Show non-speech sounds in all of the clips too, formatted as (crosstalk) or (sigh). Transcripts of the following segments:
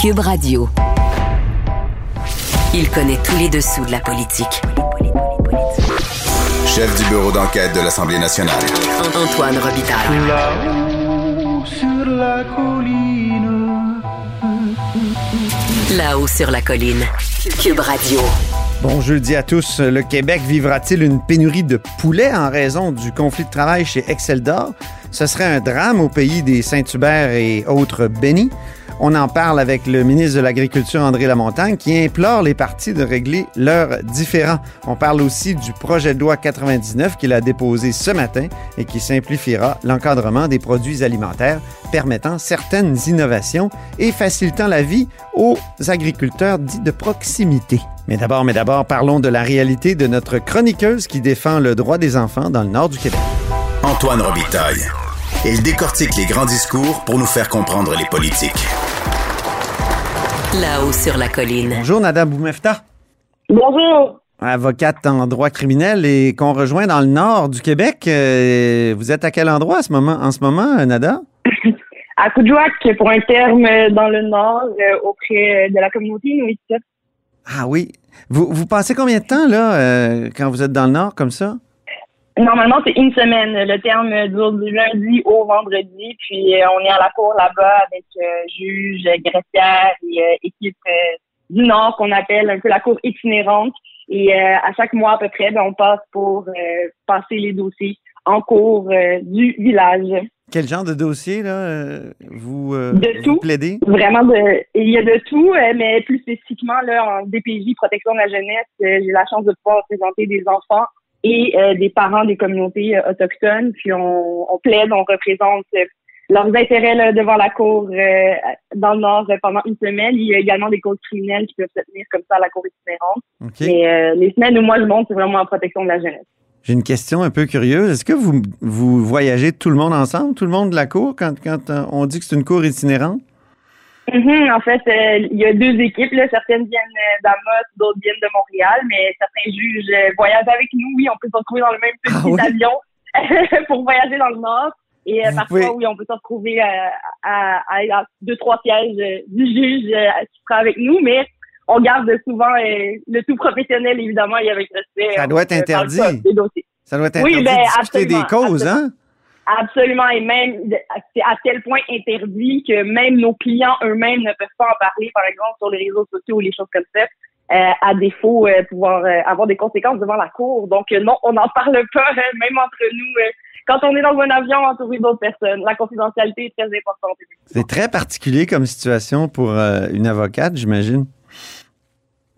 Cube Radio. Il connaît tous les dessous de la politique. Chef du bureau d'enquête de l'Assemblée nationale. Antoine Robitaille. Là-haut sur la colline. Là-haut sur la colline. Cube Radio. Bon jeudi à tous. Le Québec vivra-t-il une pénurie de poulet en raison du conflit de travail chez Exceldor? Ce serait un drame au pays des Saint-Hubert et autres bénis. On en parle avec le ministre de l'Agriculture, André Lamontagne, qui implore les partis de régler leurs différends. On parle aussi du projet de loi 99 qu'il a déposé ce matin et qui simplifiera l'encadrement des produits alimentaires, permettant certaines innovations et facilitant la vie aux agriculteurs dits de proximité. Mais d'abord, mais d'abord, parlons de la réalité de notre chroniqueuse qui défend le droit des enfants dans le nord du Québec. Antoine Robitaille. Il décortique les grands discours pour nous faire comprendre les politiques. Là-haut sur la colline. Bonjour, Nada Boumefta. Bonjour. Avocate en droit criminel et qu'on rejoint dans le nord du Québec. Euh, vous êtes à quel endroit à ce moment, en ce moment, Nada? (laughs) À Coudjouac, pour un terme dans le nord, euh, auprès de la communauté inuit. Ah oui. Vous, vous passez combien de temps, là, euh, quand vous êtes dans le nord, comme ça? Normalement, c'est une semaine. Le terme dure du lundi au vendredi. Puis euh, on est à la cour là-bas avec euh, juge, greffière et euh, équipe du Nord qu'on appelle un peu la cour itinérante. Et à chaque mois à peu près, ben, on passe pour passer les dossiers en cours du village. Quel genre de dossier, là, vous, De vous tout. plaidez? Vraiment, de, il y a de tout, mais plus spécifiquement là en DPJ, protection de la jeunesse, j'ai la chance de pouvoir présenter des enfants et euh, des parents des communautés euh, autochtones. Puis on, on plaide, on représente euh, leurs intérêts là, devant la cour euh, dans le Nord euh, pendant une semaine. Il y a également des causes criminelles qui peuvent se tenir comme ça à la cour itinérante. Mais euh, les semaines où moi je monte, c'est vraiment en protection de la jeunesse. J'ai une question un peu curieuse. Est-ce que vous, vous voyagez tout le monde ensemble, tout le monde de la cour, quand, quand on dit que c'est une cour itinérante? Mhm, en fait, euh, il y a deux équipes. Là. Certaines viennent euh, d'Amos, d'autres viennent de Montréal, mais certains juges euh, voyagent avec nous. Oui, on peut se retrouver dans le même petit Ah oui? avion (laughs) pour voyager dans le Nord. Et euh, parfois, pouvez- oui, on peut se retrouver à, à, à deux, trois sièges du juge qui sera avec nous, mais on garde souvent le tout professionnel, évidemment, et avec respect. Ça doit être interdit. pas des dossiers. Ça doit être Oui, interdit ben, de discuter des absolument, causes, hein? Absolument, et même c'est à tel point interdit que même nos clients eux-mêmes ne peuvent pas en parler, par exemple, sur les réseaux sociaux ou les choses comme ça, euh, à défaut euh, pouvoir euh, avoir des conséquences devant la cour. Donc non, on n'en (laughs) parle pas, euh, même entre nous. quand on est dans un avion entouré d'autres personnes, la confidentialité est très importante. C'est très particulier comme situation pour une avocate, j'imagine.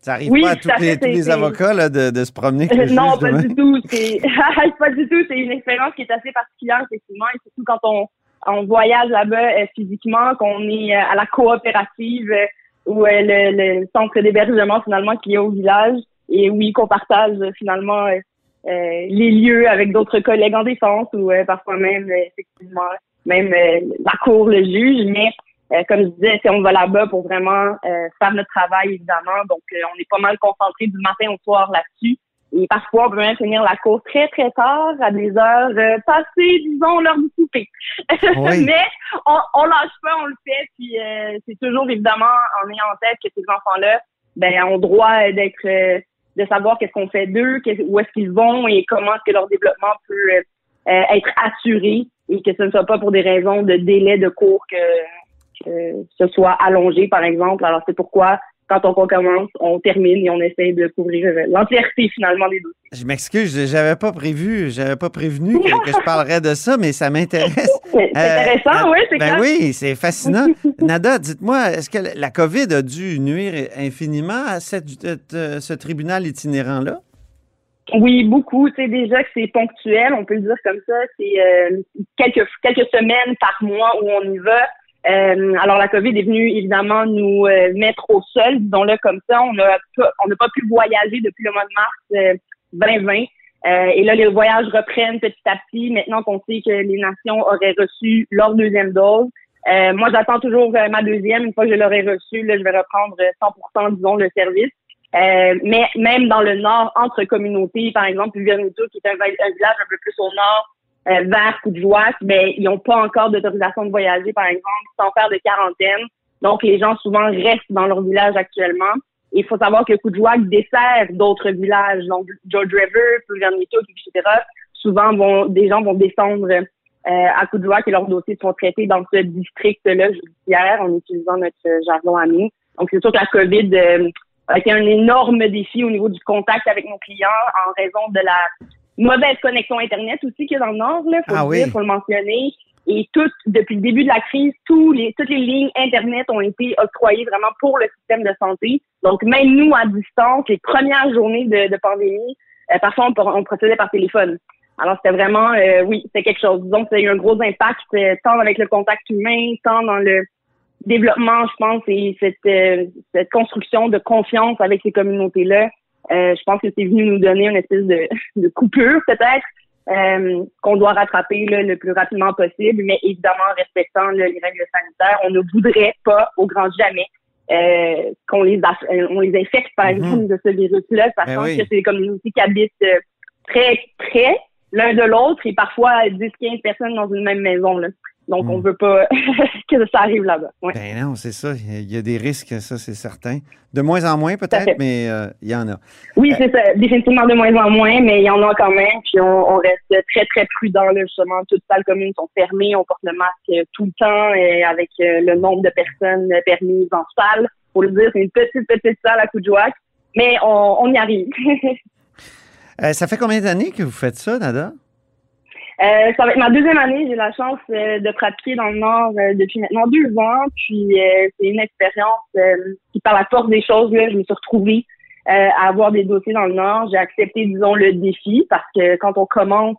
Ça arrive Oui, pas à tous les, tous les avocats là, de, de se promener avec (laughs) le non, juge pas du tout. C'est (laughs) pas du tout. C'est une expérience qui est assez particulière, effectivement, et surtout quand on, on voyage là-bas euh, physiquement, qu'on est euh, à la coopérative euh, ou euh, le, le centre d'hébergement finalement qui est au village, et oui, qu'on partage euh, finalement euh, euh, les lieux avec d'autres collègues en défense ou euh, parfois même effectivement même euh, la cour, le juge, mais euh, comme je disais, si on va là-bas pour vraiment euh, faire notre travail, évidemment. Donc, euh, on est pas mal concentré du matin au soir là-dessus. Et parfois, on peut même finir la cour très, très tard, à des heures euh, passées, disons, l'heure du souper. (laughs) Oui. Mais on, on lâche pas, on le fait. Puis euh, c'est toujours, évidemment, en ayant en tête que ces enfants-là ben, ont droit euh, d'être... euh, de savoir qu'est-ce qu'on fait d'eux, qu'est- où est-ce qu'ils vont et comment est-ce que leur développement peut être assuré et que ce ne soit pas pour des raisons de délai de cours que, que ce soit allongé, par exemple. Alors, c'est pourquoi, quand on commence, on termine et on essaie de couvrir euh, l'entièreté, finalement, des dossiers. Je m'excuse, j'avais pas prévu, j'avais pas prévenu que, que je parlerais de ça, mais ça m'intéresse. (laughs) C'est Euh, intéressant, euh, oui, c'est Ben oui, c'est fascinant. (laughs) Nada, dites-moi, est-ce que la COVID a dû nuire infiniment à cette- euh, ce tribunal itinérant-là? Oui, beaucoup. Tu sais, déjà que c'est ponctuel, on peut le dire comme ça. C'est euh, quelques, quelques semaines par mois où on y va. Euh, alors, la COVID est venue évidemment nous euh, mettre au sol, disons-le comme ça. On a pas- on n'a pas pu voyager depuis le mois de mars euh, 2020. Euh, et là, les voyages reprennent petit à petit. Maintenant qu'on sait que les nations auraient reçu leur deuxième dose. Euh, moi, j'attends toujours euh, ma deuxième. Une fois que je l'aurai reçue, là, je vais reprendre euh, 100%, disons, le service. Euh, mais même dans le nord, entre communautés, par exemple, Vernito, qui est un village un peu plus au nord, euh, vers Coudjouac, ben, ils n'ont pas encore d'autorisation de voyager, par exemple, sans faire de quarantaine. Donc, les gens souvent restent dans leur village actuellement. Il faut savoir que Coudjouac dessert d'autres villages, donc George River, Pulvermito, etc. Souvent, vont, des gens vont descendre euh, à Coudjouac et leurs dossiers sont traités dans ce district-là judiciaire en utilisant notre jargon à nous. Donc, c'est sûr que la COVID euh, a été un énorme défi au niveau du contact avec nos clients en raison de la mauvaise connexion Internet aussi qu'il y a dans le Nord, là, faut, Ah le oui. dire, faut le mentionner. Et tout, depuis le début de la crise, tous les, toutes les lignes Internet ont été octroyées vraiment pour le système de santé. Donc, même nous, à distance, les premières journées de, de pandémie, euh, parfois, on, on procédait par téléphone. Alors, c'était vraiment, euh, oui, c'était quelque chose. Donc, ça a eu un gros impact, euh, tant avec le contact humain, tant dans le développement, je pense, et cette, euh, cette construction de confiance avec ces communautés-là. Euh, je pense que c'est venu nous donner une espèce de, de coupure, peut-être, euh, qu'on doit rattraper là, le plus rapidement possible, mais évidemment en respectant là, les règles sanitaires. On ne voudrait pas, au grand jamais, euh, qu'on les, aff- on les infecte, par Mhm. exemple, de ce virus-là, sachant Ben oui. que c'est des communautés qui habitent très près l'un de l'autre et parfois 10-15 personnes dans une même maison. Là. Donc, on veut pas (laughs) que ça arrive là-bas. Ouais. Ben non, c'est ça. Il y a des risques, ça, c'est certain. De moins en moins, peut-être, mais euh, il y en a. Oui, c'est ça. Définitivement de moins en moins, mais il y en a quand même. Puis on, on reste très, très prudent. Là, justement, toutes les salles communes sont fermées. On porte le masque euh, tout le temps et avec euh, le nombre de personnes euh, permises en salle. Pour le dire, c'est une petite, petite salle à Coudjouac, mais on, on y arrive. (laughs) Euh, ça fait combien d'années que vous faites ça, Nada? Euh, ça va être ma deuxième année. J'ai la chance euh, de pratiquer dans le Nord euh, depuis maintenant deux ans. Puis euh, c'est une expérience euh, qui, par la force des choses, là, je me suis retrouvée euh, à avoir des dossiers dans le Nord. J'ai accepté, disons, le défi parce que quand on commence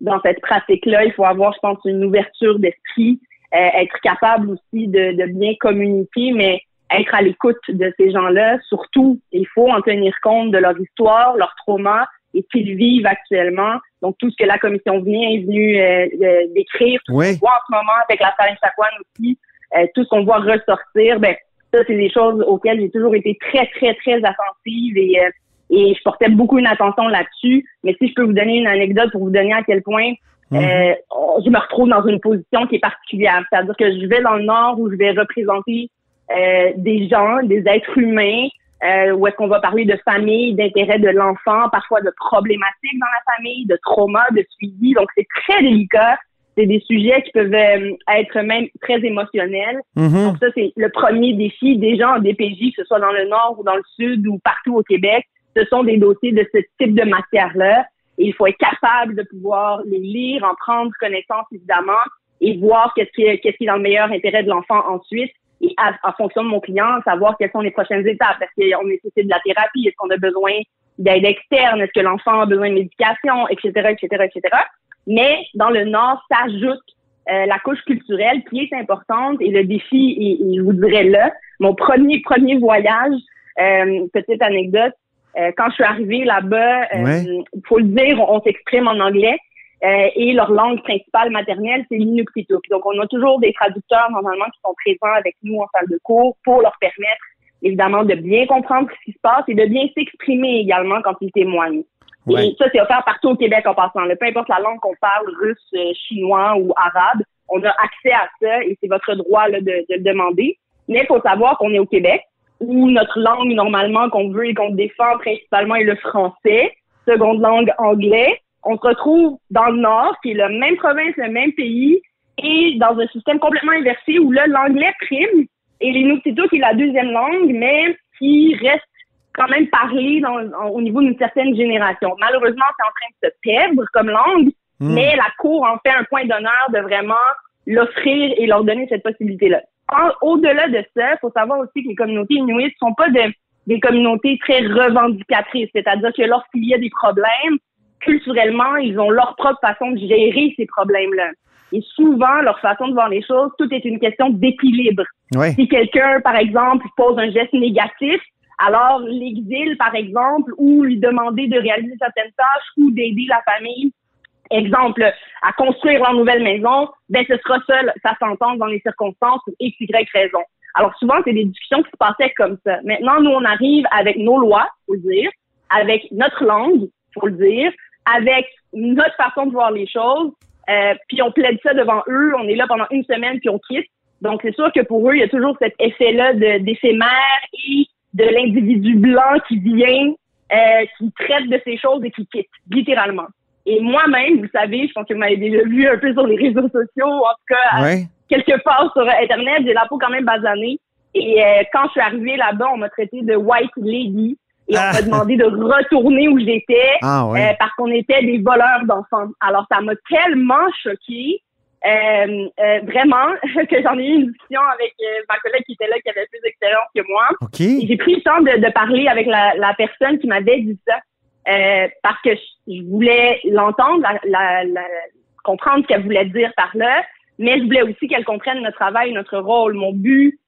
dans cette pratique-là, il faut avoir, je pense, une ouverture d'esprit, être capable aussi de, de bien communiquer, mais être à l'écoute de ces gens-là. Surtout, il faut en tenir compte de leur histoire, leur trauma et qu'ils vivent actuellement. Donc, tout ce que la commission vient est venue euh, euh, décrire, tout Oui. ce qu'on voit en ce moment avec la Farine Chakwan aussi, euh, tout ce qu'on voit ressortir, ben ça, c'est des choses auxquelles j'ai toujours été très, très, très attentive et, euh, et je portais beaucoup une attention là-dessus. Mais si je peux vous donner une anecdote pour vous donner à quel point euh, je me retrouve dans une position qui est particulière. C'est-à-dire que je vais dans le Nord où je vais représenter euh, des gens, des êtres humains, euh, où est-ce qu'on va parler de famille, d'intérêt de l'enfant, parfois de problématiques dans la famille, de trauma, de suivi. Donc, c'est très délicat. C'est des sujets qui peuvent euh, être même très émotionnels. Mhm. Donc ça, c'est le premier défi. Déjà en DPJ, que ce soit dans le Nord ou dans le Sud ou partout au Québec, ce sont des dossiers de ce type de matière-là. Et il faut être capable de pouvoir les lire, en prendre connaissance, évidemment, et voir qu'est-ce qui est, qu'est-ce qui est dans le meilleur intérêt de l'enfant ensuite. Et à, en fonction de mon client, savoir quelles sont les prochaines étapes. Est-ce qu'on nécessite de la thérapie? Est-ce qu'on a besoin d'aide externe? Est-ce que l'enfant a besoin de médication? Etc., etc., etc. Mais dans le Nord, s'ajoute euh, la couche culturelle qui est importante et le défi, et, et je vous dirais là, mon premier premier voyage, euh, petite anecdote, euh, quand je suis arrivée là-bas, il Ouais. faut le dire, on, on s'exprime en anglais euh, et leur langue principale maternelle, c'est l'Inuktitut. Donc, on a toujours des traducteurs normalement qui sont présents avec nous en salle de cours pour leur permettre évidemment de bien comprendre ce qui se passe et de bien s'exprimer également quand ils témoignent. Ouais. Et ça, c'est offert partout au Québec en passant. là. Peu importe la langue qu'on parle, russe, euh, chinois ou arabe, on a accès à ça et c'est votre droit là, de, de le demander. Mais il faut savoir qu'on est au Québec, où notre langue normalement qu'on veut et qu'on défend principalement est le français, seconde langue anglais. On se retrouve dans le Nord, qui est la même province, le même pays, et dans un système complètement inversé où là, l'anglais prime et l'Inuktitut qui est la deuxième langue, mais qui reste quand même parlé dans, en- au niveau d'une certaine génération. Malheureusement, c'est en train de se perdre comme langue, Mhm. mais la Cour en fait un point d'honneur de vraiment l'offrir et leur donner cette possibilité-là. Au-delà de ça, il faut savoir aussi que les communautés inuites sont pas de- des communautés très revendicatrices, c'est-à-dire que lorsqu'il y a des problèmes, culturellement, ils ont leur propre façon de gérer ces problèmes-là. Et souvent, leur façon de voir les choses, tout est une question d'équilibre. Ouais. Si quelqu'un, par exemple, pose un geste négatif, alors l'exil, par exemple, ou lui demander de réaliser certaines tâches ou d'aider la famille, exemple, à construire leur nouvelle maison, ben ce sera ça, sa sentence dans les circonstances pour X, Y raison. Alors souvent, c'est des discussions qui se passaient comme ça. Maintenant, nous, on arrive avec nos lois, faut le dire, avec notre langue, faut le dire, avec notre façon de voir les choses, euh, puis on plaide ça devant eux, on est là pendant une semaine, puis on quitte. Donc, c'est sûr que pour eux, il y a toujours cet effet-là d'éphémère et de l'individu blanc qui vient, euh, qui traite de ces choses et qui quitte, littéralement. Et moi-même, vous savez, je pense que vous m'avez déjà vu un peu sur les réseaux sociaux, en tout cas, quelque part sur Internet, j'ai la peau quand même basanée. Et euh, quand je suis arrivée là-bas, on m'a traité de white lady. Et on m'a ah. demandé de retourner où j'étais ah, euh, parce qu'on était des voleurs d'enfants. Alors, ça m'a tellement choquée, euh, euh vraiment, (laughs) que j'en ai eu une discussion avec ma collègue qui était là, qui avait plus d'expérience que moi. J'ai pris le temps de, de parler avec la, la personne qui m'avait dit ça parce que je, voulais l'entendre, la, la, comprendre ce qu'elle voulait dire par là, mais je voulais aussi qu'elle comprenne notre travail, notre rôle. Mon but,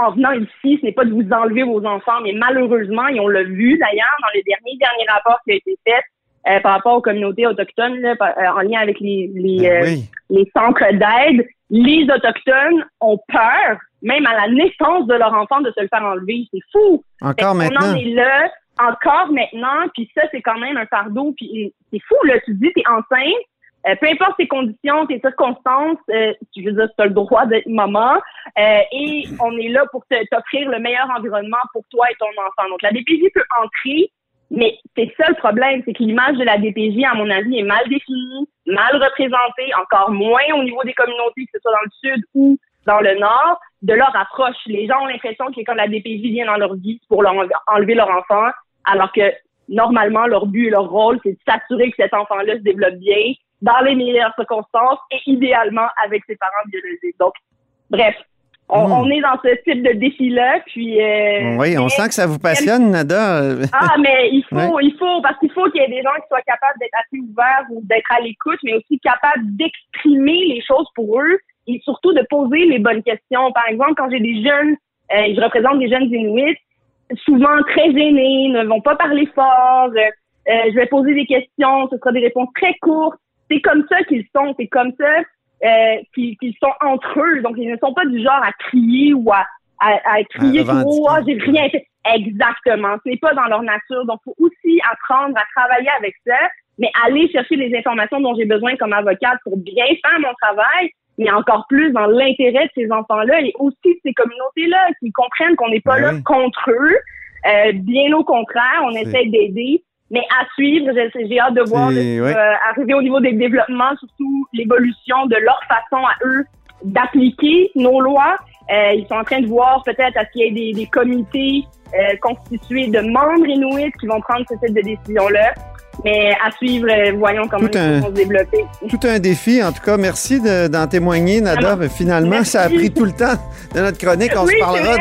en venant ici, ce n'est pas de vous enlever vos enfants, mais malheureusement, et on l'a vu d'ailleurs dans le dernier dernier rapport qui a été fait euh, par rapport aux communautés autochtones, là, euh, en lien avec les les, ben euh, les centres d'aide, les autochtones ont peur, même à la naissance de leur enfant, de se le faire enlever. C'est fou. Encore maintenant. On en est là, encore maintenant, puis ça, c'est quand même un fardeau. Puis c'est fou, là. Tu te dis, t'es enceinte, euh, peu importe tes conditions, tes circonstances, euh, tu veux dire, tu as le droit d'être maman euh, et on est là pour t'offrir le meilleur environnement pour toi et ton enfant. Donc, la DPJ peut entrer, mais c'est ça le problème, c'est que l'image de la DPJ, à mon avis, est mal définie, mal représentée, encore moins au niveau des communautés, que ce soit dans le sud ou dans le nord, de leur approche. Les gens ont l'impression que quand la DPJ vient dans leur vie, pour leur enlever leur enfant, alors que normalement, leur but et leur rôle, c'est de s'assurer que cet enfant-là se développe bien, dans les meilleures circonstances et idéalement avec ses parents biologiques. Donc, bref, on, hmm. on est dans ce type de défi-là, puis... Euh, oui, on sent que ça vous passionne, Nada. (laughs) ah, mais il faut, il faut, parce qu'il faut qu'il y ait des gens qui soient capables d'être assez ouverts ou d'être à l'écoute, mais aussi capables d'exprimer les choses pour eux et surtout de poser les bonnes questions. Par exemple, quand j'ai des jeunes, euh, je représente des jeunes Inuits, souvent très gênés, ne vont pas parler fort, euh, euh je vais poser des questions, ce sera des réponses très courtes, c'est comme ça qu'ils sont, c'est comme ça euh, qu'ils sont entre eux. Donc, ils ne sont pas du genre à crier ou à, à, crier oh, j'ai rien fait. Exactement. C'est pas dans leur nature. Donc, faut aussi apprendre à travailler avec ça, mais aller chercher les informations dont j'ai besoin comme avocate pour bien faire mon travail, mais encore plus dans l'intérêt de ces enfants-là et aussi de ces communautés-là qui comprennent qu'on n'est pas ben là contre eux. Euh, bien au contraire, on essaie d'aider. Mais à suivre, j'ai hâte de voir euh, arriver au niveau des développements, surtout l'évolution de leur façon à eux d'appliquer nos lois. Euh, ils sont en train de voir peut-être à ce qu'il y ait des, des comités euh, constitués de membres inuits qui vont prendre ce type de décision-là. Mais à suivre, euh, voyons comment tout ils vont se développer. Tout un défi. En tout cas, merci d'en témoigner, Nada. Finalement, ça a pris tout le temps de notre chronique. On se parlera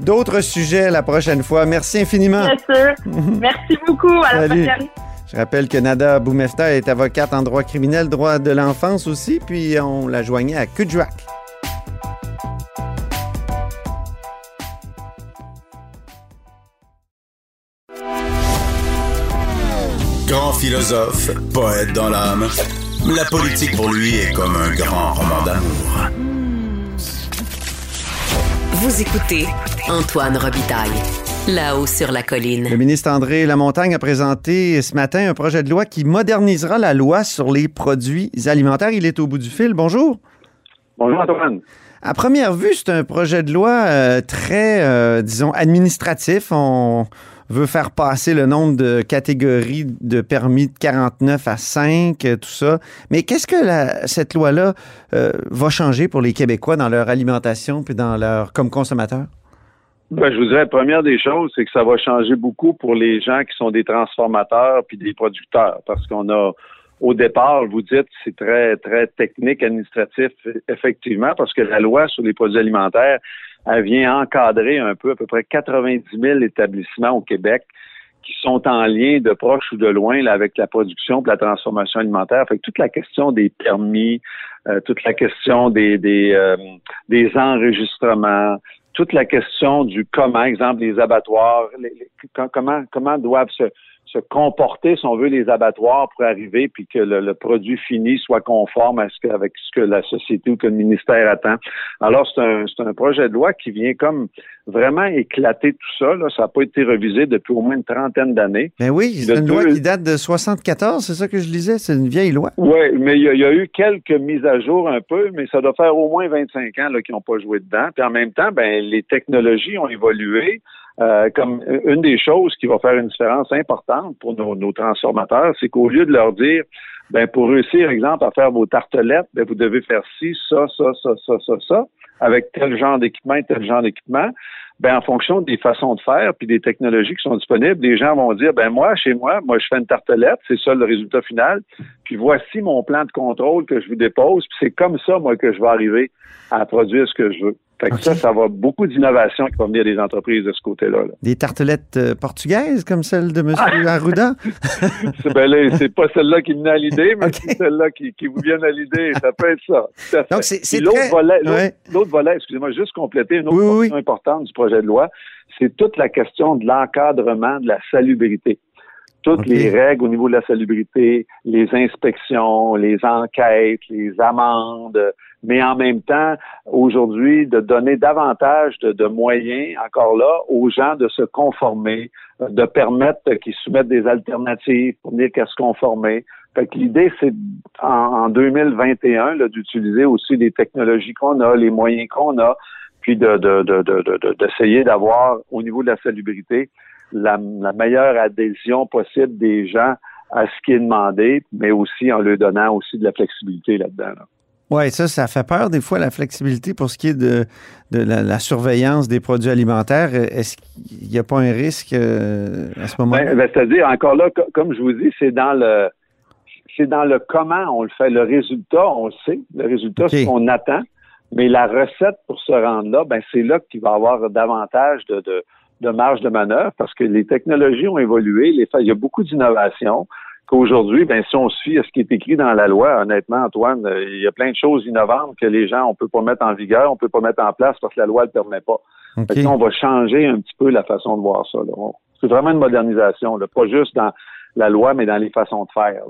d'autres sujets la prochaine fois. Merci infiniment. Bien sûr. merci beaucoup. À la prochaine. Je rappelle que Nada Boumefta est avocate en droit criminel, droit de l'enfance aussi, puis on la joignait à Kudjouak. Grand philosophe, poète dans l'âme, la politique pour lui est comme un grand roman d'amour. Vous écoutez Antoine Robitaille. Là-haut sur la colline. Le ministre André Lamontagne a présenté ce matin un projet de loi qui modernisera la loi sur les produits alimentaires. Il est au bout du fil. Bonjour. Bonjour Antoine. À première vue, c'est un projet de loi euh, très, euh, disons, administratif. On, veut faire passer le nombre de catégories de permis de 49 à 5, euh, tout ça. Mais qu'est-ce que cette loi-là euh, va changer pour les Québécois dans leur alimentation puis dans leur comme consommateurs? Ben, je vous dirais, la première des choses, c'est que ça va changer beaucoup pour les gens qui sont des transformateurs puis des producteurs, parce qu'on a au départ, vous dites, c'est très, très technique, administratif, effectivement, parce que la loi sur les produits alimentaires, elle vient encadrer un peu à peu près 90 000 établissements au Québec qui sont en lien de proche ou de loin là, avec la production et la transformation alimentaire. Fait que toute la question des permis, euh, toute la question des des, euh, des enregistrements, toute la question du comment, exemple, les abattoirs, comment comment doivent se, se comporter, si on veut, les abattoirs pour arriver, puis que le, produit fini soit conforme à ce que, avec ce que la société ou que le ministère attend. Alors, c'est un, c'est un projet de loi qui vient comme vraiment éclater tout ça. Là. Ça n'a pas été revisé depuis au moins une trentaine d'années. Ben oui, c'est une loi qui date de 74, c'est ça que je lisais, c'est une vieille loi. Oui, mais il y, a eu quelques mises à jour un peu, mais ça doit faire au moins 25 ans qu'ils n'ont pas joué dedans. Puis en même temps, ben les technologies ont évolué. Euh, comme une des choses qui va faire une différence importante pour nos, transformateurs, c'est qu'au lieu de leur dire, ben pour réussir, exemple, à faire vos tartelettes, ben vous devez faire ci, ça, ça, ça, ça, ça, ça, avec tel genre d'équipement tel genre d'équipement. Ben en fonction des façons de faire puis des technologies qui sont disponibles, les gens vont dire, ben moi, chez moi, moi je fais une tartelette, c'est ça le résultat final. Puis voici mon plan de contrôle que je vous dépose. Puis c'est comme ça, moi, que je vais arriver à produire ce que je veux. Fait que ça, ça va beaucoup d'innovation qui va venir des entreprises de ce côté-là. Des tartelettes euh, portugaises comme celle de M. (laughs) Arruda? ben c'est pas celle-là qui me vient à l'idée, (laughs) mais c'est celle-là qui, qui, vous vient à l'idée. Ça peut être ça. Donc, c'est l'autre volet, l'autre volet, excusez-moi, juste compléter une autre question importante du projet de loi, c'est toute la question de l'encadrement de la salubrité toutes les règles au niveau de la salubrité, les inspections, les enquêtes, les amendes, mais en même temps, aujourd'hui, de donner davantage de, moyens, encore là, aux gens de se conformer, de permettre qu'ils soumettent des alternatives pour dire qu'à se conformer. Fait que l'idée, c'est en, 2021 d'utiliser aussi les technologies qu'on a, les moyens qu'on a, puis de, d'essayer d'avoir au niveau de la salubrité la, meilleure adhésion possible des gens à ce qui est demandé, mais aussi en leur donnant aussi de la flexibilité là-dedans. Oui, ça, ça fait peur des fois, la flexibilité pour ce qui est de, la, surveillance des produits alimentaires. Est-ce qu'il n'y a pas un risque euh, à ce moment-là? Ben, ben, c'est-à-dire, encore là, comme je vous dis, c'est dans le c'est dans le comment on le fait. Le résultat, on le sait. Le résultat, c'est ce qu'on attend. Mais la recette pour se rendre là, ben c'est là qu'il va y avoir davantage de, de marge de manœuvre parce que les technologies ont évolué, les, il y a beaucoup d'innovations qu'aujourd'hui, ben, si on suit à ce qui est écrit dans la loi, honnêtement, Antoine, euh, il y a plein de choses innovantes que les gens, on peut pas mettre en vigueur, on peut pas mettre en place parce que la loi ne le permet pas. on va changer un petit peu la façon de voir ça. C'est vraiment une modernisation, là. pas juste dans la loi, mais dans les façons de faire.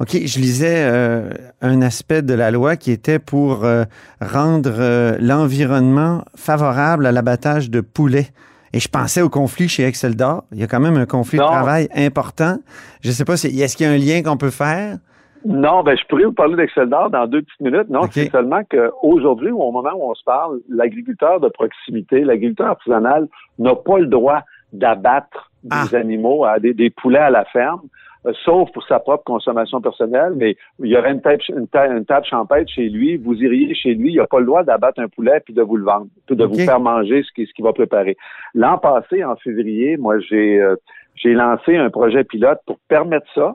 OK, je lisais euh, un aspect de la loi qui était pour euh, rendre l'environnement favorable à l'abattage de poulets. Et je pensais au conflit chez Exceldor. Il y a quand même un conflit de travail important. Je ne sais pas, si, est-ce qu'il y a un lien qu'on peut faire? Non, ben je pourrais vous parler d'Exceldor dans deux petites minutes. Non, c'est seulement qu'aujourd'hui, au moment où on se parle, l'agriculteur de proximité, l'agriculteur artisanal n'a pas le droit d'abattre des ah. animaux, des poulets à la ferme. Euh, sauf pour sa propre consommation personnelle, mais il y aurait une table, une, table, champêtre chez lui, vous iriez chez lui, il n'a pas le droit d'abattre un poulet puis de vous le vendre, puis de vous faire manger ce qu'il ce va préparer. L'an passé, en février, moi, j'ai euh, j'ai lancé un projet pilote pour permettre ça,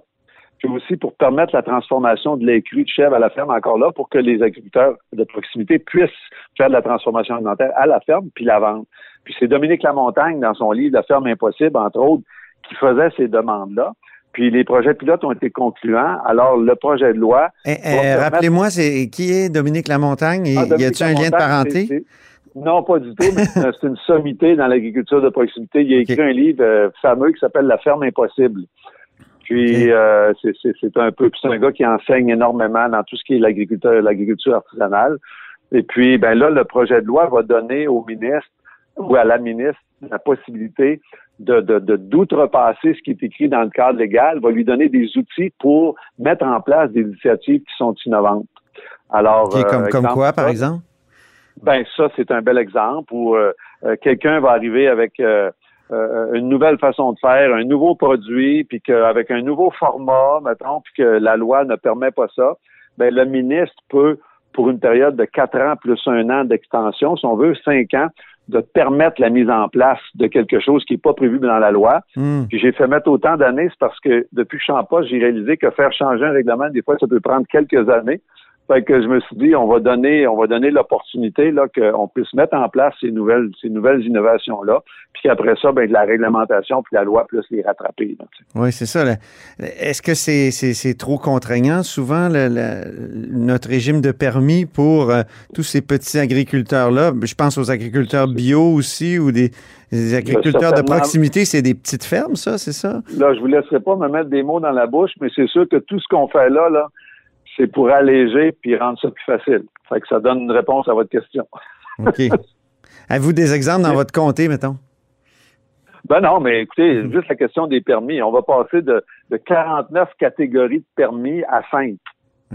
puis aussi pour permettre la transformation de lait cru de chèvre à la ferme encore là, pour que les agriculteurs de proximité puissent faire de la transformation alimentaire à la ferme puis la vendre. Puis c'est Dominique Lamontagne, dans son livre La ferme impossible, entre autres, qui faisait ces demandes-là. Puis les projets pilotes ont été concluants. Alors, le projet de loi. Eh, eh, rappelez-moi, c'est qui est Dominique Lamontagne? Ah, y a-t-il un lien de parenté? non, pas du tout, mais c'est une sommité dans l'agriculture de proximité. Il a écrit un livre euh, fameux qui s'appelle La ferme impossible. Puis euh, c'est un peu, c'est un gars qui enseigne énormément dans tout ce qui est l'agriculture, l'agriculture artisanale. Et puis, ben là, le projet de loi va donner au ministre ou à la ministre la possibilité de, d'outrepasser ce qui est écrit dans le cadre légal, va lui donner des outils pour mettre en place des initiatives qui sont innovantes. Alors, comme, euh, quoi, par exemple? Ben ça, c'est un bel exemple où euh, euh, quelqu'un va arriver avec une nouvelle façon de faire, un nouveau produit, puis qu'avec un nouveau format, mettons, puis que la loi ne permet pas ça. Ben le ministre peut, pour une période de quatre ans plus un an d'extension, si on veut, cinq ans, de permettre la mise en place de quelque chose qui n'est pas prévu dans la loi. Hmm. Puis j'ai fait mettre autant d'années, c'est parce que depuis que je suis en poste, j'ai réalisé que faire changer un règlement, des fois, ça peut prendre quelques années. Fait que je me suis dit, on va donner, on va donner l'opportunité là qu'on puisse mettre en place ces nouvelles, ces nouvelles innovations là, puis après ça, ben de la réglementation puis la loi plus les rattraper. là. Oui, c'est ça. là. Est-ce que c'est trop contraignant, souvent, le- le- notre régime de permis pour euh, tous ces petits agriculteurs-là? Je pense aux agriculteurs bio aussi ou des, des agriculteurs de proximité. C'est des petites fermes, ça, c'est ça? Là, je vous laisserai pas me mettre des mots dans la bouche, mais c'est sûr que tout ce qu'on fait là, là, c'est pour alléger puis rendre ça plus facile. Fait que ça donne une réponse à votre question. OK. Avez-vous des exemples dans votre comté, mettons? Ben non, mais écoutez, juste la question des permis. On va passer de, de 49 catégories de permis à 5.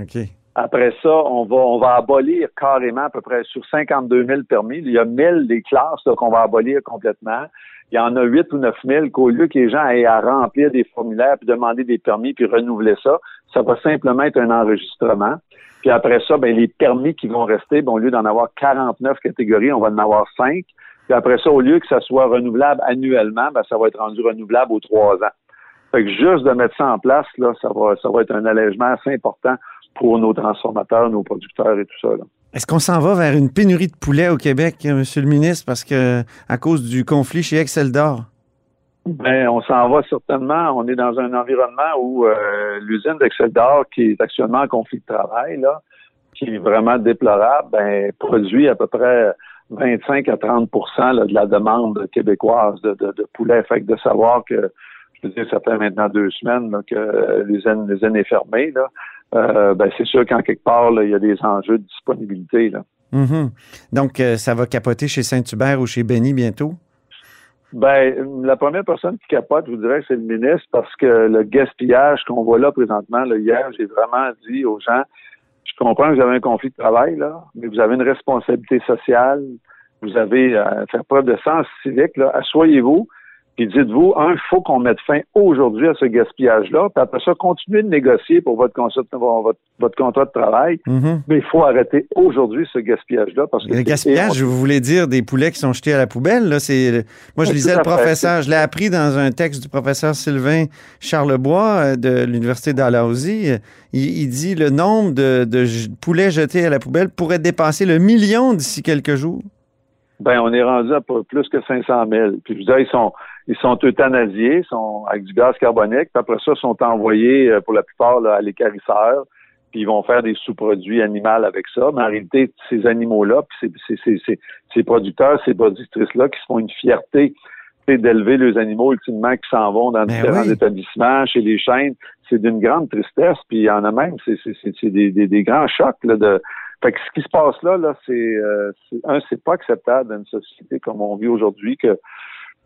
OK. Après ça, on va, on va abolir carrément à peu près sur 52 000 permis. Il y a 1000 des classes qu'on va abolir complètement. Il y en a 8 ou 9 000 qu'au lieu que les gens aient à remplir des formulaires, puis demander des permis, puis renouveler ça, ça va simplement être un enregistrement. Puis après ça, ben, les permis qui vont rester, ben, au lieu d'en avoir 49 catégories, on va en avoir 5. Puis après ça, au lieu que ça soit renouvelable annuellement, ben, ça va être rendu renouvelable aux trois ans. Fait que juste de mettre ça en place, là, ça va, ça va être un allègement assez important pour nos transformateurs, nos producteurs et tout ça. Là. Est-ce qu'on s'en va vers une pénurie de poulet au Québec, euh, Monsieur le ministre, parce que à cause du conflit chez Excel d'Or? Ben, on s'en va certainement. On est dans un environnement où euh, l'usine d'Excel d'Or, qui est actuellement en conflit de travail, là, qui est vraiment déplorable, ben, produit à peu près 25 à 30 là, de la demande québécoise de, de, de poulet. Fait que de savoir que, je veux dire, ça fait maintenant deux semaines là, que l'usine, l'usine est fermée, là, euh, ben, c'est sûr qu'en quelque part, là, il y a des enjeux de disponibilité. Là. Mhm. Donc, euh, ça va capoter chez Saint-Hubert ou chez Benny bientôt? Ben, la première personne qui capote, je vous dirais, c'est le ministre, parce que le gaspillage qu'on voit là présentement, là, hier, j'ai vraiment dit aux gens, je comprends que vous avez un conflit de travail, là, mais vous avez une responsabilité sociale, vous avez à faire preuve de sens civique, là, asseyez-vous, puis dites-vous, un, il faut qu'on mette fin aujourd'hui à ce gaspillage-là, puis après ça, continuez de négocier pour votre, concept- votre, votre contrat de travail, Mhm. mais il faut arrêter aujourd'hui ce gaspillage-là, parce que Le gaspillage, vous voulez dire des poulets qui sont jetés à la poubelle? Là, c'est, moi, je lisais le professeur, je l'ai appris dans un texte du professeur Sylvain Charlebois euh, de l'Université d'Alhousie. Il, il dit le nombre de, de poulets jetés à la poubelle pourrait dépasser le million d'ici quelques jours. Ben, on est rendu à plus que 500 000. Puis, je veux dire, ils sont, ils sont euthanasiés, ils sont avec du gaz carbonique. Puis après ça, ils sont envoyés, euh, pour la plupart, là, à l'écarisseur. Puis, ils vont faire des sous-produits animaux avec ça. Mais en réalité, ces animaux-là, puis ces, ces, ces, ces, ces producteurs, ces productrices-là, qui se font une fierté d'élever les animaux ultimement qui s'en vont dans Ben différents oui. établissements, chez les chaînes, c'est d'une grande tristesse. Puis il y en a même, c'est c'est- c'est- c'est des, des, des grands chocs là, de, fait que ce qui se passe là, là, c'est euh, un, c'est pas acceptable dans une société comme on vit aujourd'hui que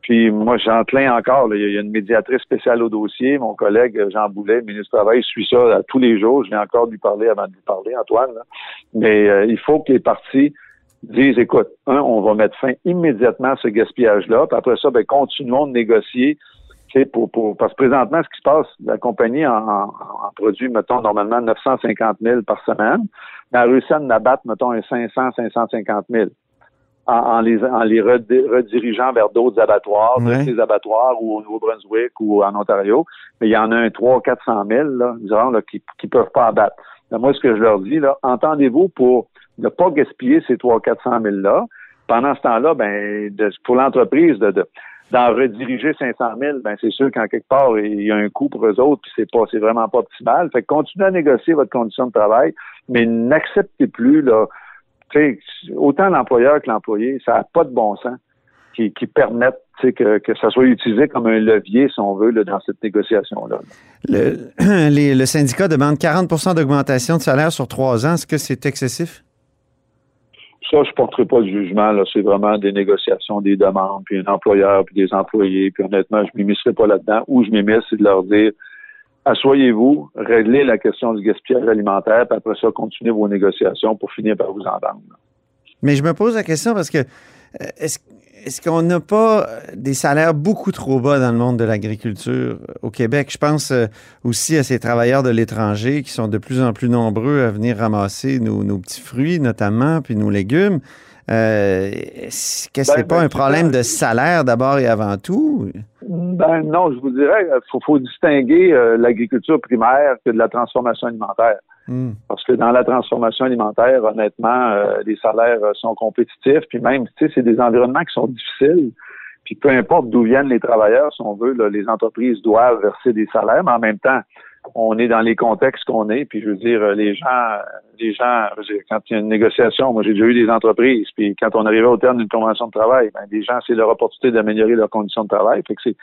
puis moi, j'enclin encore. là, il y a- une médiatrice spéciale au dossier. Mon collègue euh, Jean Boulet, ministre du Travail, suit ça euh, tous les jours. Je viens encore lui parler avant de lui parler, Antoine. là. Mais euh, il faut que les partis disent, écoute, un, on va mettre fin immédiatement à ce gaspillage-là. Puis après ça, ben, continuons de négocier. Pour, pour, parce que présentement, ce qui se passe, la compagnie en, en, en produit, mettons, normalement 950 000 par semaine, mais elle a réussi à en abattre, mettons, un 500, 550 000 en, en les, en les redi- redirigeant vers d'autres abattoirs, Ouais. d'autres abattoirs ou au Nouveau-Brunswick ou en Ontario. Mais il y en a un 300 400 000, là, disons, là, qui ne peuvent pas abattre. Moi, ce que je leur dis, là, entendez-vous pour ne pas gaspiller ces 300 400 000-là. Pendant ce temps-là, ben, de- pour l'entreprise, de, de- d'en rediriger 500 000, ben, c'est sûr qu'en quelque part, il y a un coût pour eux autres, puis c'est pas, c'est vraiment pas optimal. Fait que continuez à négocier votre condition de travail, mais n'acceptez plus, là, autant l'employeur que l'employé, ça n'a pas de bon sens qui, qui que, que ça soit utilisé comme un levier, si on veut, là, dans cette négociation-là. Le, (clears throat) le syndicat demande 40% d'augmentation de salaire sur trois ans. Est-ce que c'est excessif? Ça, je ne porterai pas de jugement. Là, c'est vraiment des négociations, des demandes, puis un employeur, puis des employés. Puis honnêtement, je ne m'immiscerai pas là-dedans. Où je m'immisce, c'est de leur dire asseyez-vous, réglez la question du gaspillage alimentaire, puis après ça, continuez vos négociations pour finir par vous entendre. Mais je me pose la question parce que euh, est-ce est-ce qu'on n'a pas des salaires beaucoup trop bas dans le monde de l'agriculture euh, au Québec? Je pense euh, aussi à ces travailleurs de l'étranger qui sont de plus en plus nombreux à venir ramasser nos petits fruits, notamment, puis nos légumes. Euh, est-ce que c'est Ben, pas ben, un problème de salaire d'abord et avant tout? Ben non, je vous dirais, il faut, faut distinguer euh, l'agriculture primaire que de la transformation alimentaire. Hmm. Parce que dans la transformation alimentaire, honnêtement, euh, les salaires sont compétitifs, puis même, tu sais, c'est des environnements qui sont difficiles. Puis peu importe d'où viennent les travailleurs, si on veut, là, les entreprises doivent verser des salaires, mais en même temps, on est dans les contextes qu'on est, puis je veux dire, les gens, les gens, je veux dire, quand il y a une négociation, moi j'ai déjà eu des entreprises, puis quand on arrivait au terme d'une convention de travail, ben, les gens, c'est leur opportunité d'améliorer leurs conditions de travail, fait que c'est,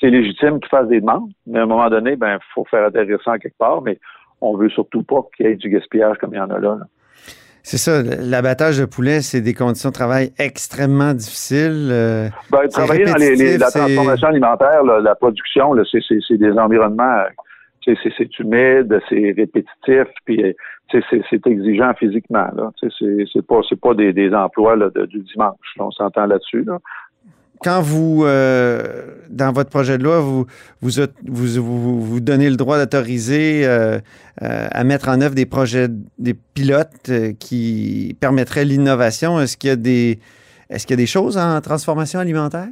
c'est légitime qu'ils fassent des demandes, mais à un moment donné, ben, faut faire atterrir ça en quelque part, mais on veut surtout pas qu'il y ait du gaspillage comme il y en a là. là. C'est ça, l'abattage de poulet, c'est des conditions de travail extrêmement difficiles. euh, Ben, travailler dans les, les- la transformation alimentaire, là, la production, là, c'est, c'est, c'est des environnements, euh, c'est, humide, c'est répétitif, puis euh, c'est, exigeant physiquement. C'est, pas, pas des, emplois de- du dimanche. on s'entend là-dessus. Là. quand vous, euh, dans votre projet de loi, vous vous, donnez le droit d'autoriser euh, à mettre en œuvre des projets, des pilotes qui permettraient l'innovation, est-ce qu'il y a des choses en transformation alimentaire?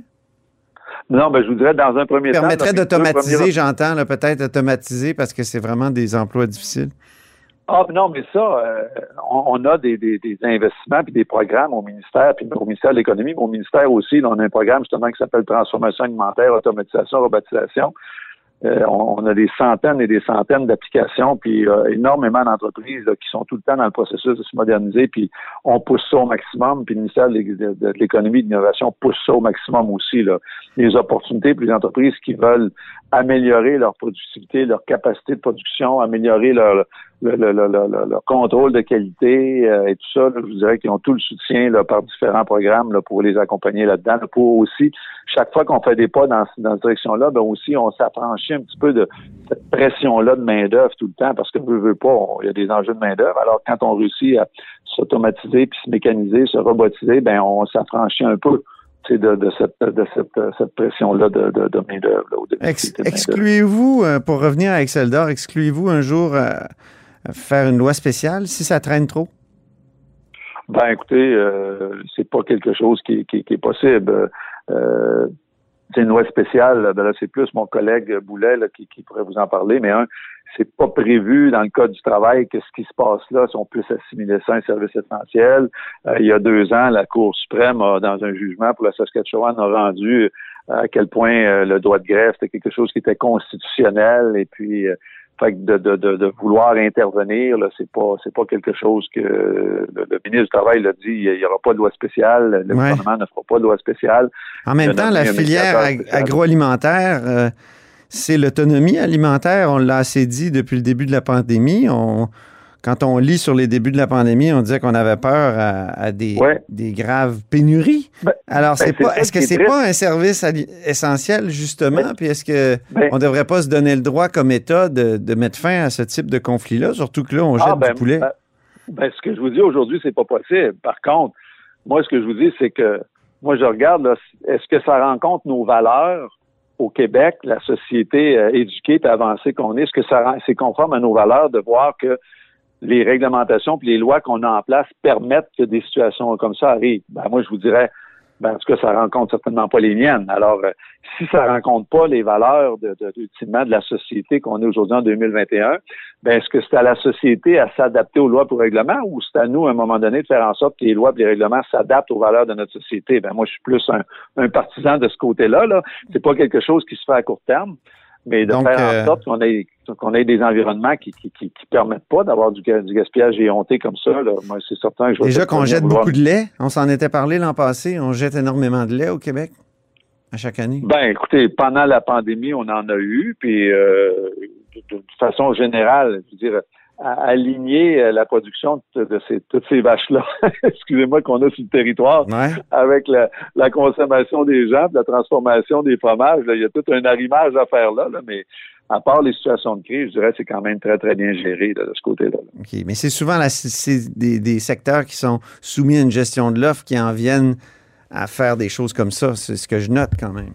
Non, ben je vous dirais dans un premier Permettrait temps. là, d'automatiser, premier- j'entends, peut-être automatiser parce que c'est vraiment des emplois difficiles. Ah non, mais ça, euh, on, on a des, des, des investissements puis des programmes au ministère, puis au ministère de l'économie, mais au ministère aussi, là, on a un programme justement qui s'appelle Transformation alimentaire, automatisation, robotisation. Euh, on, on a des centaines et des centaines d'applications, puis euh, énormément d'entreprises qui sont tout le temps dans le processus de se moderniser, puis on pousse ça au maximum, puis le ministère de l'économie et de l'innovation pousse ça au maximum aussi. Là. Les opportunités pour les entreprises qui veulent améliorer leur productivité, leur capacité de production, améliorer leur, le, le, le, le- contrôle de qualité euh, et tout ça, là, je vous dirais qu'ils ont tout le soutien là, par différents programmes là, pour les accompagner là-dedans. là, pour aussi, chaque fois qu'on fait des pas dans, dans cette direction-là, ben aussi, on s'affranchit un petit peu de cette pression-là de main-d'œuvre tout le temps, parce que veut, veut pas, il y a des enjeux de main-d'œuvre. Alors, quand on réussit à s'automatiser, puis se mécaniser, se robotiser, ben on s'affranchit un peu de, de cette, de cette, cette pression-là de, de, de main-d'œuvre. Ex- excluez-vous, euh, pour revenir à Excel d'or, excluez-vous un jour euh, faire une loi spéciale si ça traîne trop? Ben écoutez, euh, c'est pas quelque chose qui, est possible. Euh, c'est une loi spéciale, ben là, c'est plus mon collègue Boulet qui, pourrait vous en parler, mais un, c'est pas prévu dans le code du travail que ce qui se passe là, si on puisse assimiler ça à un service essentiel. Euh, il y a deux ans, la Cour suprême, dans un jugement pour la Saskatchewan, a rendu à quel point euh, le droit de grève était quelque chose qui était constitutionnel et puis fait que de, de, de, de vouloir intervenir, là, c'est pas c'est pas quelque chose que le, le ministre du Travail l'a dit, il n'y aura pas de loi spéciale, le Ouais. gouvernement ne fera pas de loi spéciale. En même temps, la filière ag- agroalimentaire, euh, c'est l'autonomie alimentaire. On l'a assez dit depuis le début de la pandémie. On, quand on lit sur les débuts de la pandémie, on disait qu'on avait peur à, à des, Ouais. des graves pénuries. Ben, Alors, c'est c'est pas, est-ce que est c'est triste. pas un service essentiel, justement? Ben, Puis est-ce que ben- on devrait pas se donner le droit comme État de, de mettre fin à ce type de conflit-là? Surtout que là, on jette Ah, ben, du poulet? ben, ben, ce que je vous dis aujourd'hui, c'est pas possible. Par contre, moi, ce que je vous dis, c'est que moi, je regarde, est-ce que ça rencontre nos valeurs au Québec, la société euh, éduquée et avancée qu'on est? Est-ce que ça c'est conforme à nos valeurs de voir que les réglementations et les lois qu'on a en place permettent que des situations comme ça arrivent? Ben, moi, je vous dirais, ben, en tout cas, ça rencontre certainement pas les miennes. Alors, euh, si ça rencontre pas les valeurs de, de, ultimement de la société qu'on est aujourd'hui en 2021, ben, est-ce que c'est à la société à s'adapter aux lois pour règlements ou c'est à nous, à un moment donné, de faire en sorte que les lois et les règlements s'adaptent aux valeurs de notre société? Ben, moi, je suis plus un, un partisan de ce côté-là, là. C'est pas quelque chose qui se fait à court terme, mais de Donc, faire euh, en sorte qu'on ait, qu'on ait des environnements qui, qui, qui, qui permettent pas d'avoir du, du gaspillage éhonté comme ça, là. Moi, c'est certain que je Déjà qu'on jette beaucoup de lait, on s'en était parlé l'an passé, on jette énormément de lait au Québec à chaque année. Ben, écoutez, pendant la pandémie, on en a eu, puis euh, de, de façon générale, je veux dire, à- aligner euh, la production de, ces, toutes ces vaches-là, (laughs) excusez-moi, qu'on a sur le territoire, Ouais. avec la, la consommation des gens, la transformation des fromages, là, il y a tout un arrimage à faire là, là, mais à part les situations de crise, je dirais que c'est quand même très, très bien géré là, de ce côté-là. là. OK. Mais c'est souvent la- des secteurs qui sont soumis à une gestion de l'offre qui en viennent à faire des choses comme ça. C'est ce que je note quand même.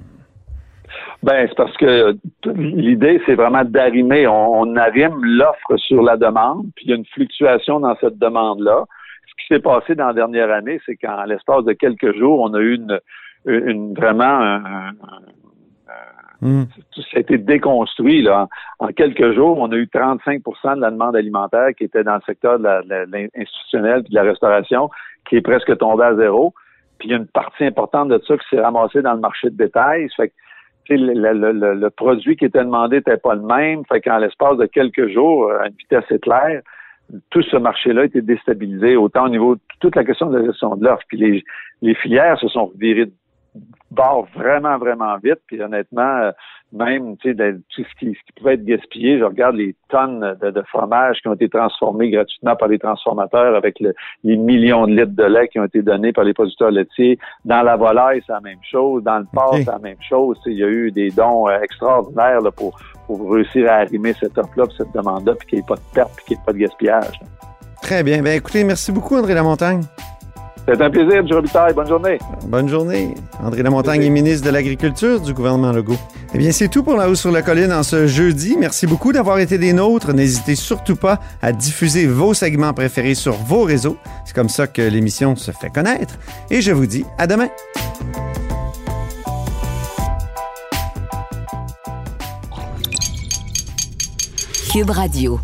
Ben, c'est parce que l'idée, c'est vraiment d'arrimer. On, on arrime l'offre sur la demande, puis il y a une fluctuation dans cette demande-là. Ce qui s'est passé dans la dernière année, c'est qu'en l'espace de quelques jours, on a eu une, une vraiment un, un- Hmm. Ça a été déconstruit. Là. En, quelques jours, on a eu 35% de la demande alimentaire qui était dans le secteur de l'institutionnel et de la restauration, qui est presque tombé à zéro. Puis il y a une partie importante de ça qui s'est ramassée dans le marché de détail. Ça fait que le, le, le, produit qui était demandé n'était pas le même. Fait qu'en l'espace de quelques jours, à une vitesse éclair, tout ce marché-là été déstabilisé, autant au niveau de toute la question de la gestion de l'offre. Puis les, les filières se sont virées bord vraiment, vraiment vite. Puis honnêtement, euh, même tu sais, tout ce qui, ce qui pouvait être gaspillé, je regarde les tonnes de, de, fromage qui ont été transformés gratuitement par les transformateurs avec les millions de litres de lait qui ont été donnés par les producteurs laitiers. Dans la volaille, c'est la même chose. Dans le porc, c'est la même chose. Il y a eu des dons euh, extraordinaires là, pour, pour réussir à arrimer cette offre-là, cette demande-là, puis qu'il n'y ait pas de perte, puis qu'il n'y ait pas de gaspillage. Très bien. Ben écoutez, merci beaucoup, André Lamontagne. C'est un plaisir, M. Robitaille. Bonne journée. Bonne journée. André Lamontagne est ministre de l'Agriculture du gouvernement Legault. Eh bien, c'est tout pour La Hausse sur la Colline en ce jeudi. Merci beaucoup d'avoir été des nôtres. N'hésitez surtout pas à diffuser vos segments préférés sur vos réseaux. C'est comme ça que l'émission se fait connaître. Et je vous dis à demain. Cube Radio.